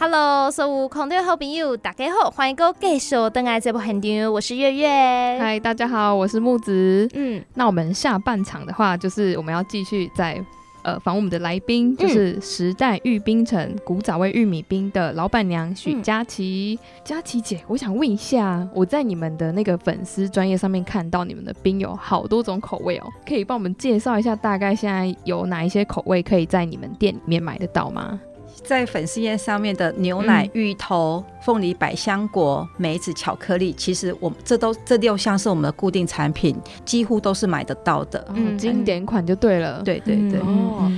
Hello，所有空中好朋友，大家好，欢迎各位继续登来这部很场，我是月月。嗨，大家好，我是木子。嗯，那我们下半场的话，就是我们要继续在呃访问我们的来宾，就是时代玉冰城古早味玉米冰的老板娘许佳琪。佳琪姐，我想问一下，我在你们的那个粉丝专业上面看到你们的冰有好多种口味哦，可以帮我们介绍一下，大概现在有哪一些口味可以在你们店里面买得到吗？在粉丝宴上面的牛奶、芋头、凤梨、百香果、梅子、巧克力，其实我们这都这六项是我们的固定产品，几乎都是买得到的。嗯，经典款就对了。对对对。哦，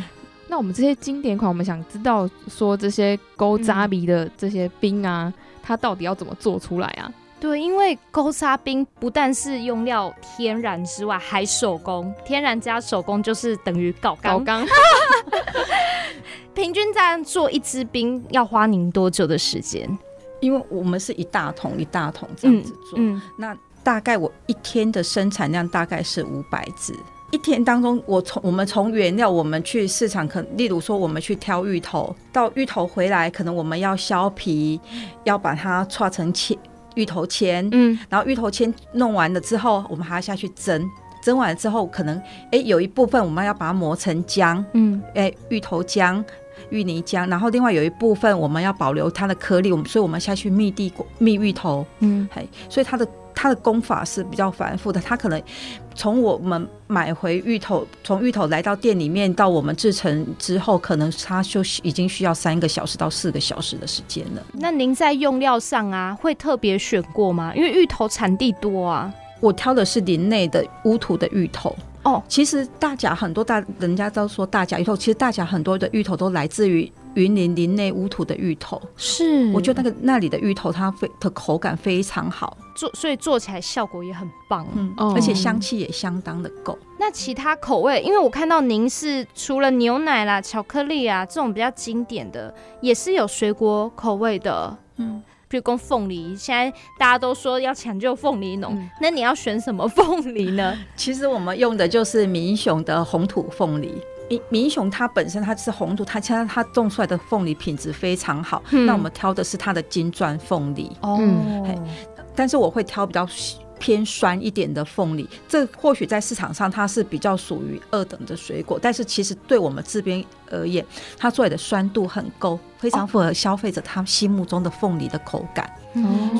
那我们这些经典款，我们想知道说这些勾扎比的这些冰啊，它到底要怎么做出来啊？对，因为勾沙冰不但是用料天然之外，还手工，天然加手工就是等于搞搞钢。平均这样做一支冰要花您多久的时间？因为我们是一大桶一大桶这样子做，那大概我一天的生产量大概是五百支。一天当中，我从我们从原料，我们去市场，可例如说我们去挑芋头，到芋头回来，可能我们要削皮，要把它搓成切芋头签，嗯，然后芋头签弄完了之后，我们还要下去蒸。蒸完之后，可能哎有一部分我们要把它磨成浆，嗯，哎芋头浆、芋泥浆，然后另外有一部分我们要保留它的颗粒，我们所以我们下去蜜地蜜芋头，嗯，嘿，所以它的它的功法是比较繁复的，它可能从我们买回芋头，从芋头来到店里面到我们制成之后，可能它就已经需要三个小时到四个小时的时间了。那您在用料上啊，会特别选过吗？因为芋头产地多啊。我挑的是林内的乌土的芋头哦。其实大甲很多大人家都说大甲芋头，其实大甲很多的芋头都来自于云林林内乌土的芋头。是，我觉得那个那里的芋头它非的口感非常好，做所以做起来效果也很棒，嗯，而且香气也相当的够。那其他口味，因为我看到您是除了牛奶啦、巧克力啊这种比较经典的，也是有水果口味的，嗯。去供凤梨，现在大家都说要抢救凤梨农，那你要选什么凤梨呢？其实我们用的就是民雄的红土凤梨。民民雄它本身它是红土，它现在它种出来的凤梨品质非常好。那我们挑的是它的金钻凤梨哦，但是我会挑比较。偏酸一点的凤梨，这或许在市场上它是比较属于二等的水果，但是其实对我们这边而言，它做的酸度很够，非常符合消费者他心目中的凤梨的口感，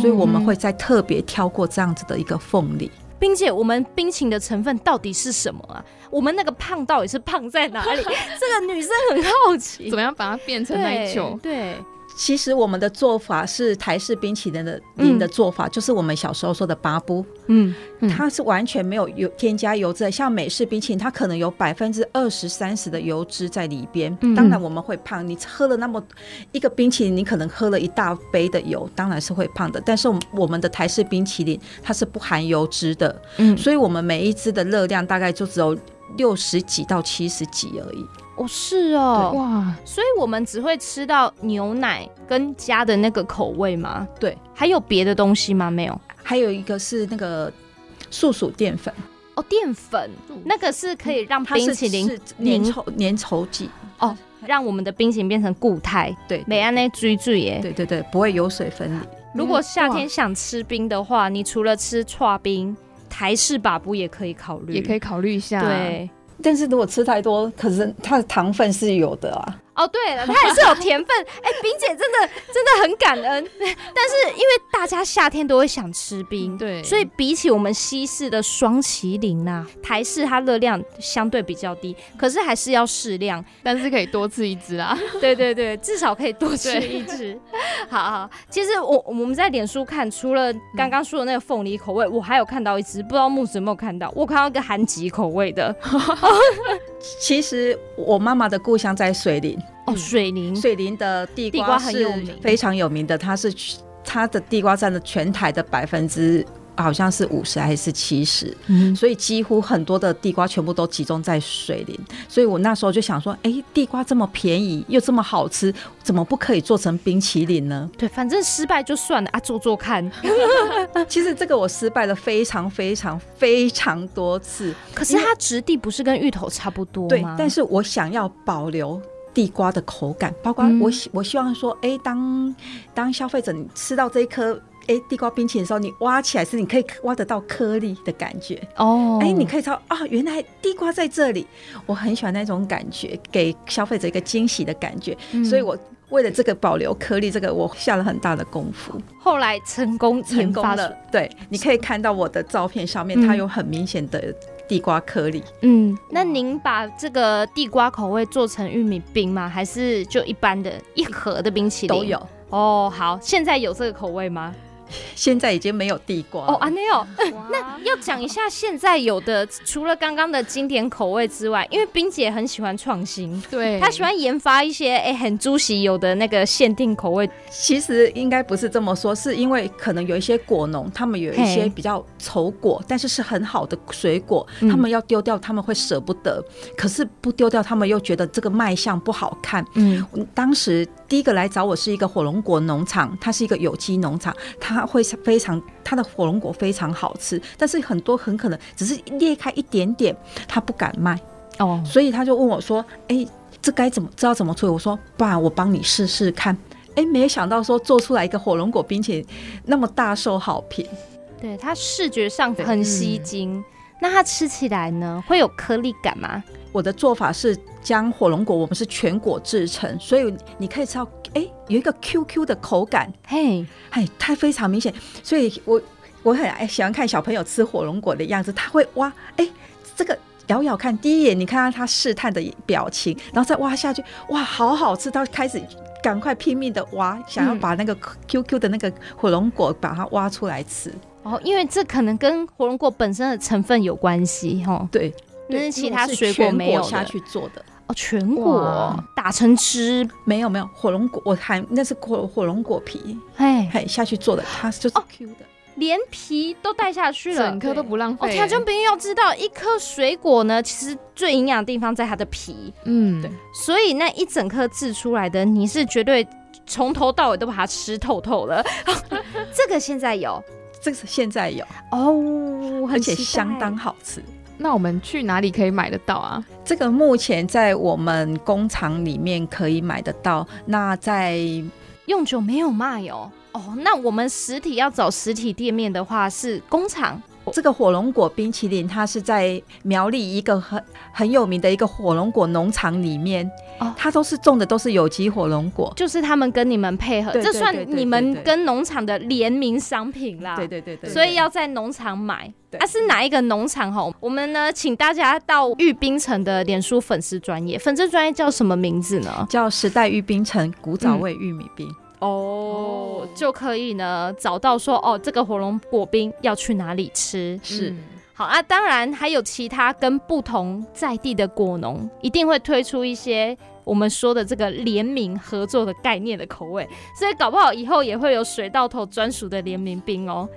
所以我们会再特别挑过这样子的一个凤梨。冰姐，我们冰淇淋的成分到底是什么啊？我们那个胖到底是胖在哪里？这个女生很好奇，怎么样把它变成奶球？对。其实我们的做法是台式冰淇淋的淋的做法，就是我们小时候说的巴布，嗯，它是完全没有油添加油脂，像美式冰淇淋，它可能有百分之二十三十的油脂在里边。当然我们会胖，你喝了那么一个冰淇淋，你可能喝了一大杯的油，当然是会胖的。但是我们的台式冰淇淋它是不含油脂的，嗯，所以我们每一支的热量大概就只有六十几到七十几而已。哦，是哦，哇，所以我们只会吃到牛奶跟加的那个口味吗？对，还有别的东西吗？没有，还有一个是那个素薯淀粉。哦，淀粉，那个是可以让冰淇淋粘稠粘稠剂哦，让我们的冰淇淋变成固态。对，美安那追追耶。对对对，不会油水分离。如果夏天想吃冰的话，你除了吃串冰，台式把布也可以考虑，也可以考虑一下。对。但是如果吃太多，可是它的糖分是有的啊。哦，对了，它也是有甜分。哎，冰姐真的真的很感恩。但是因为大家夏天都会想吃冰，对，所以比起我们西式的双麒麟呐，台式它热量相对比较低，可是还是要适量，但是可以多吃一只啊。对对对，至少可以多吃一只。好好，其实我我们在脸书看，除了刚刚说的那个凤梨口味，我还有看到一只，不知道木子有没有看到？我看到一个韩籍口味的。其实我妈妈的故乡在水林。哦，水林，水林的地瓜很有名，非常有名的。它是它的地瓜占了全台的百分之。好像是五十还是七十，所以几乎很多的地瓜全部都集中在水林。所以我那时候就想说，哎，地瓜这么便宜又这么好吃，怎么不可以做成冰淇淋呢？对，反正失败就算了啊，做做看。其实这个我失败了非常非常非常多次，可是它质地不是跟芋头差不多吗？对，但是我想要保留地瓜的口感，包括我我希望说，哎，当当消费者你吃到这一颗。哎，地瓜冰淇淋的时候，你挖起来是你可以挖得到颗粒的感觉哦。哎，你可以知道啊，原来地瓜在这里。我很喜欢那种感觉，给消费者一个惊喜的感觉。所以我为了这个保留颗粒，这个我下了很大的功夫。后来成功成功了，对，你可以看到我的照片上面，它有很明显的地瓜颗粒。嗯，那您把这个地瓜口味做成玉米冰吗？还是就一般的一盒的冰淇淋都有？哦，好，现在有这个口味吗？现在已经没有地瓜哦，阿内哦，那要讲一下现在有的，除了刚刚的经典口味之外，因为冰姐很喜欢创新，对，她喜欢研发一些哎很猪喜有的那个限定口味。其实应该不是这么说，是因为可能有一些果农，他们有一些比较丑果，但是是很好的水果，他们要丢掉，他们会舍不得，可是不丢掉，他们又觉得这个卖相不好看。嗯，当时第一个来找我是一个火龙果农场，它是一个有机农场，它。会非常，它的火龙果非常好吃，但是很多很可能只是裂开一点点，他不敢卖哦，所以他就问我说：“哎，这该怎么知道怎么处理？”我说：“爸，我帮你试试看。”哎，没有想到说做出来一个火龙果冰淇淋那么大受好评，对它视觉上很吸睛。那它吃起来呢，会有颗粒感吗？我的做法是将火龙果，我们是全果制成，所以你可以吃到。哎，有一个 Q Q 的口感，嘿，嘿，它非常明显，所以我我很爱喜欢看小朋友吃火龙果的样子，他会挖，哎，这个咬咬看，第一眼你看到他试探的表情，然后再挖下去，哇，好好吃，他开始赶快拼命的挖，想要把那个 Q Q 的那个火龙果把它挖出来吃。哦，因为这可能跟火龙果本身的成分有关系，哈，对，那是其他水果没有下去做的。哦全果打成汁，没有没有火龙果，我还那是火火龙果皮，哎嘿下去做的，它就是 Q 的，连皮都带下去了，整颗都不浪费。哦，听众朋友要知道，一颗水果呢，其实最营养的地方在它的皮，嗯，对，所以那一整颗制出来的，你是绝对从头到尾都把它吃透透了。这个现在有，这个现在有哦，而且相当好吃。那我们去哪里可以买得到啊？这个目前在我们工厂里面可以买得到。那在用酒没有卖哦。哦，那我们实体要找实体店面的话，是工厂。这个火龙果冰淇淋，它是在苗栗一个很很有名的一个火龙果农场里面，哦，它都是种的都是有机火龙果，就是他们跟你们配合，这算你们跟农场的联名商品啦。对对对对，所以要在农场买。啊，是哪一个农场？哈，我们呢，请大家到玉冰城的脸书粉丝专业，粉丝专业叫什么名字呢？叫时代玉冰城古早味玉米冰。哦，就可以呢找到说哦，这个火龙果冰要去哪里吃？是好啊，当然还有其他跟不同在地的果农一定会推出一些我们说的这个联名合作的概念的口味，所以搞不好以后也会有水稻头专属的联名冰哦。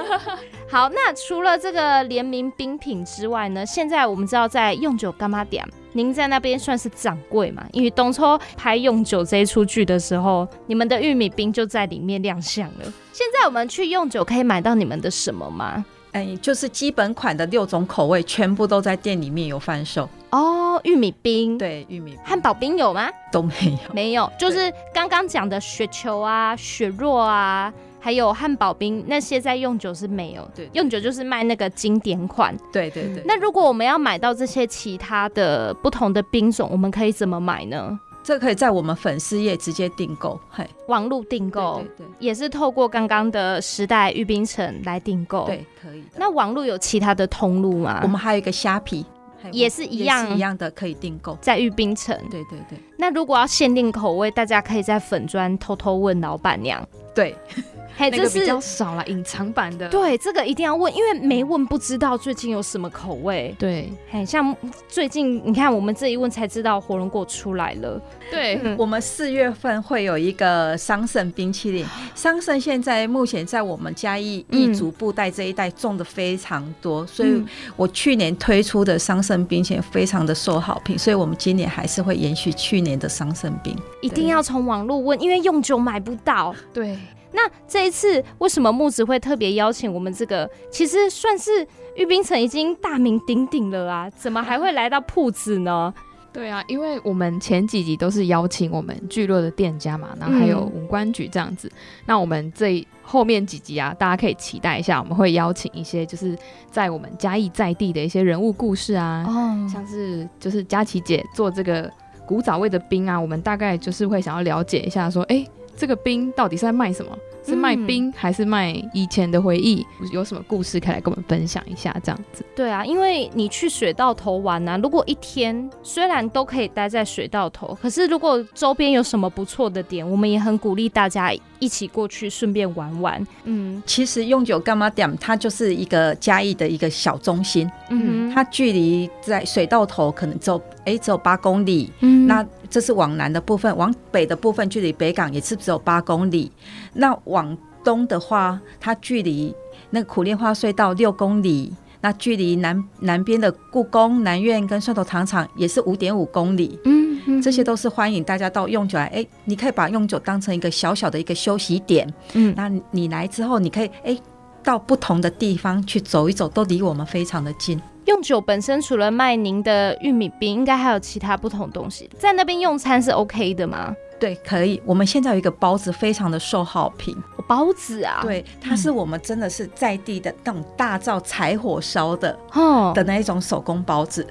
好，那除了这个联名冰品之外呢，现在我们知道在用酒干妈点。您在那边算是掌柜嘛？因为东抽拍用酒这一出剧的时候，你们的玉米冰就在里面亮相了。现在我们去用酒可以买到你们的什么吗？哎，就是基本款的六种口味，全部都在店里面有贩售。哦，玉米冰，对，玉米汉堡冰有吗？都没有，没有，就是刚刚讲的雪球啊、雪若啊。还有汉堡冰那些在用酒是没有，对，用酒就是卖那个经典款，对对对。那如果我们要买到这些其他的不同的冰种，我们可以怎么买呢？这可以在我们粉丝页直接订购，嘿，网络订购，对对，也是透过刚刚的时代玉冰城来订购，对，可以。那网络有其他的通路吗？我们还有一个虾皮，也是一样一样的可以订购，在玉冰城，对对对。那如果要限定口味，大家可以在粉砖偷偷问老板娘，对。那个比较少了，隐藏版的。对，这个一定要问，因为没问不知道最近有什么口味。对，很像最近你看，我们这一问才知道火龙果出来了。对，我们四月份会有一个桑葚冰淇淋。桑葚现在目前在我们嘉义义族布袋这一带种的非常多，所以我去年推出的桑葚冰淇淋非常的受好评，所以我们今年还是会延续去年的桑葚饼。一定要从网络问，因为用久买不到。对。那这一次为什么木子会特别邀请我们这个？其实算是玉冰城已经大名鼎鼎了啊，怎么还会来到铺子呢？对啊，因为我们前几集都是邀请我们聚落的店家嘛，然后还有五官局这样子。那我们这后面几集啊，大家可以期待一下，我们会邀请一些就是在我们嘉义在地的一些人物故事啊，哦像是就是佳琪姐做这个古早味的冰啊，我们大概就是会想要了解一下，说哎，这个冰到底是在卖什么？是卖冰还是卖以前的回忆？有什么故事可以来跟我们分享一下？这样子。对啊，因为你去水稻头玩呢，如果一天虽然都可以待在水稻头，可是如果周边有什么不错的点，我们也很鼓励大家一起过去顺便玩玩。嗯，其实用酒干嘛点？它就是一个嘉义的一个小中心。嗯，它距离在水稻头可能只有哎只有八公里。嗯，那这是往南的部分，往北的部分距离北港也是只有八公里。那往东的话，它距离那个苦练花隧道六公里，那距离南南边的故宫南苑跟蒜头糖厂也是五点五公里。嗯，这些都是欢迎大家到用酒来，哎，你可以把用酒当成一个小小的一个休息点。嗯，那你来之后，你可以哎到不同的地方去走一走，都离我们非常的近。用酒本身除了卖您的玉米饼，应该还有其他不同东西，在那边用餐是 OK 的吗？对，可以。我们现在有一个包子，非常的受好评。包子啊，对，它是我们真的是在地的那种大灶柴火烧的，哦，的那一种手工包子。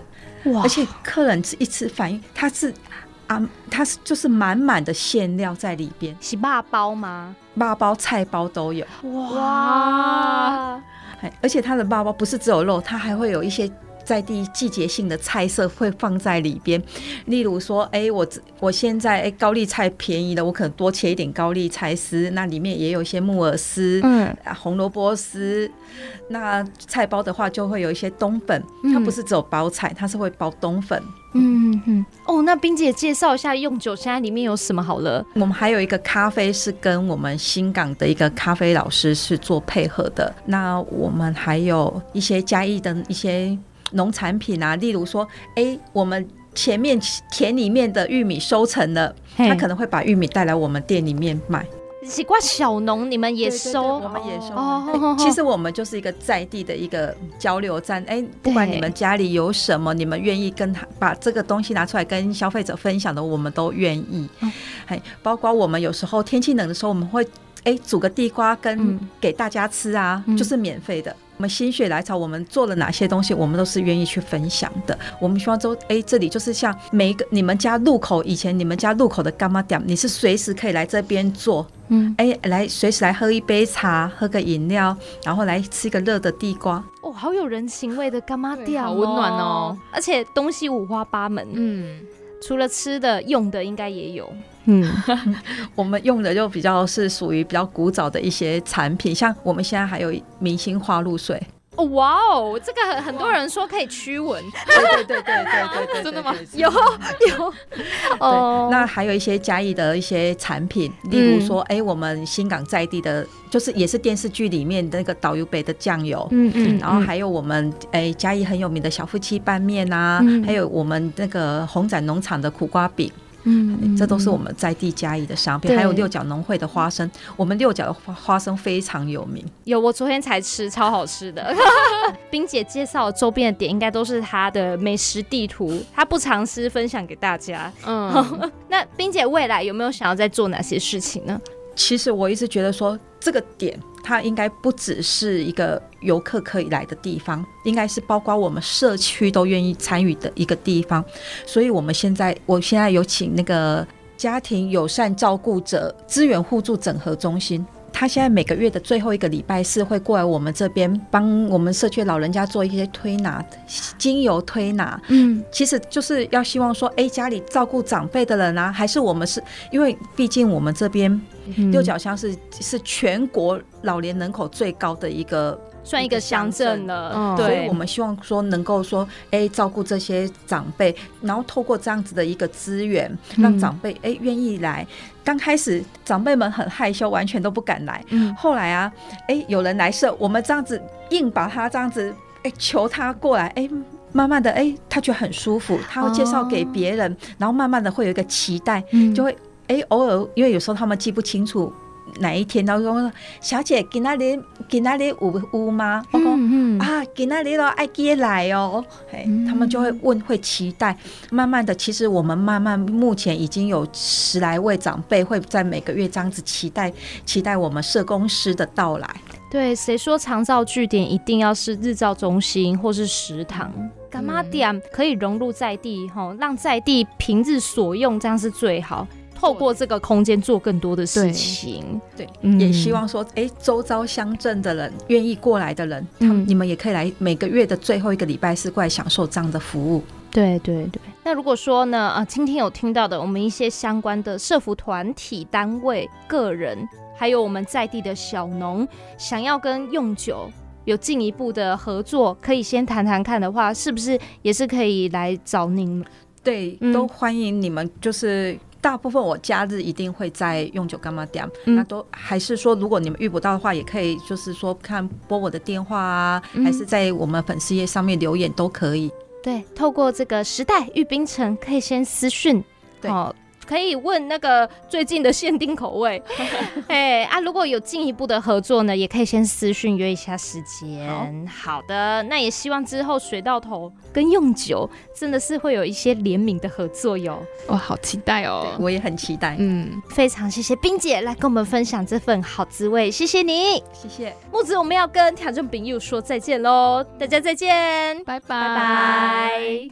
哇！而且客人一吃反应，它是啊，它是就是满满的馅料在里边。是辣包吗？辣包、菜包都有。哇！而且它的包包不是只有肉，它还会有一些。在地季节性的菜色会放在里边，例如说，哎，我我现在哎高丽菜便宜了，我可能多切一点高丽菜丝，那里面也有一些木耳丝，嗯，红萝卜丝。那菜包的话，就会有一些冬粉，它不是只有包菜，它是会包冬粉。嗯嗯嗯哦，那冰姐介绍一下用酒现在里面有什么好了？我们还有一个咖啡是跟我们新港的一个咖啡老师是做配合的。那我们还有一些嘉义的一些。农产品啊，例如说，哎，我们前面田里面的玉米收成了，他可能会把玉米带来我们店里面卖。奇怪，小农你们也收？我们也收。哦，其实我们就是一个在地的一个交流站。哎，不管你们家里有什么，你们愿意跟他把这个东西拿出来跟消费者分享的，我们都愿意。哎，包括我们有时候天气冷的时候，我们会哎煮个地瓜跟给大家吃啊，就是免费的。我们心血来潮，我们做了哪些东西，我们都是愿意去分享的。我们希望说，哎，这里就是像每一个你们家路口，以前你们家路口的干妈店，你是随时可以来这边做，嗯，哎，来随时来喝一杯茶，喝个饮料，然后来吃一个热的地瓜，哦，好有人情味的干妈店，好温暖哦，而且东西五花八门，嗯。除了吃的，用的应该也有。嗯，我们用的就比较是属于比较古早的一些产品，像我们现在还有明星花露水。哦，哇哦，这个很很多人说可以驱蚊。对对对对对对，真的吗？有有。哦，那还有一些嘉义的一些产品，例如说，哎，我们新港在地的，就是也是电视剧里面那个导游北的酱油。嗯嗯。然后还有我们哎嘉义很有名的小夫妻拌面啊，还有我们那个红展农场的苦瓜饼。嗯，这都是我们在地嘉义的商品，还有六角农会的花生，我们六角的花花生非常有名。有，我昨天才吃，超好吃的。冰姐介绍周边的点，应该都是她的美食地图，她不尝试分享给大家。嗯，那冰姐未来有没有想要再做哪些事情呢？其实我一直觉得说这个点。它应该不只是一个游客可以来的地方，应该是包括我们社区都愿意参与的一个地方。所以，我们现在，我现在有请那个家庭友善照顾者资源互助整合中心。他现在每个月的最后一个礼拜四会过来我们这边帮我们社区老人家做一些推拿，精油推拿。嗯，其实就是要希望说，哎，家里照顾长辈的人啊，还是我们是因为毕竟我们这边六角乡是是全国老年人口最高的一个。算一个乡镇了，所以我们希望说能够说，哎，照顾这些长辈，然后透过这样子的一个资源，让长辈哎愿意来。刚开始长辈们很害羞，完全都不敢来。后来啊，哎，有人来设，我们这样子硬把他这样子，哎，求他过来，哎，慢慢的，哎，他觉得很舒服，他会介绍给别人，然后慢慢的会有一个期待，就会哎，偶尔因为有时候他们记不清楚。哪一天，他说：“小姐，给那里给那里有有吗？”我说：“啊，给那里了，爱接来哦。”哎，他们就会问，会期待。慢慢的，其实我们慢慢目前已经有十来位长辈会在每个月这样子期待期待我们社工师的到来。对，谁说长照据点一定要是日照中心或是食堂？干嘛点可以融入在地，哈，让在地平日所用，这样是最好。透过这个空间做更多的事情，对，也希望说，哎，周遭乡镇的人愿意过来的人，他们你们也可以来每个月的最后一个礼拜四过来享受这样的服务。对对对。那如果说呢，啊，今天有听到的，我们一些相关的社服团体、单位、个人。还有我们在地的小农，想要跟用酒有进一步的合作，可以先谈谈看的话，是不是也是可以来找您？对，都欢迎你们。就是大部分我假日一定会在用酒干嘛店，那都还是说，如果你们遇不到的话，也可以就是说看拨我的电话啊，还是在我们粉丝页上面留言都可以。对，透过这个时代玉冰城，可以先私讯。对。可以问那个最近的限定口味，哎啊，如果有进一步的合作呢，也可以先私讯约一下时间。好的，那也希望之后水到头跟用酒真的是会有一些联名的合作哟。哇，好期待哦！我也很期待。嗯，非常谢谢冰姐来跟我们分享这份好滋味，谢谢你，谢谢木子。我们要跟挑战饼友说再见喽，大家再见，拜拜拜拜。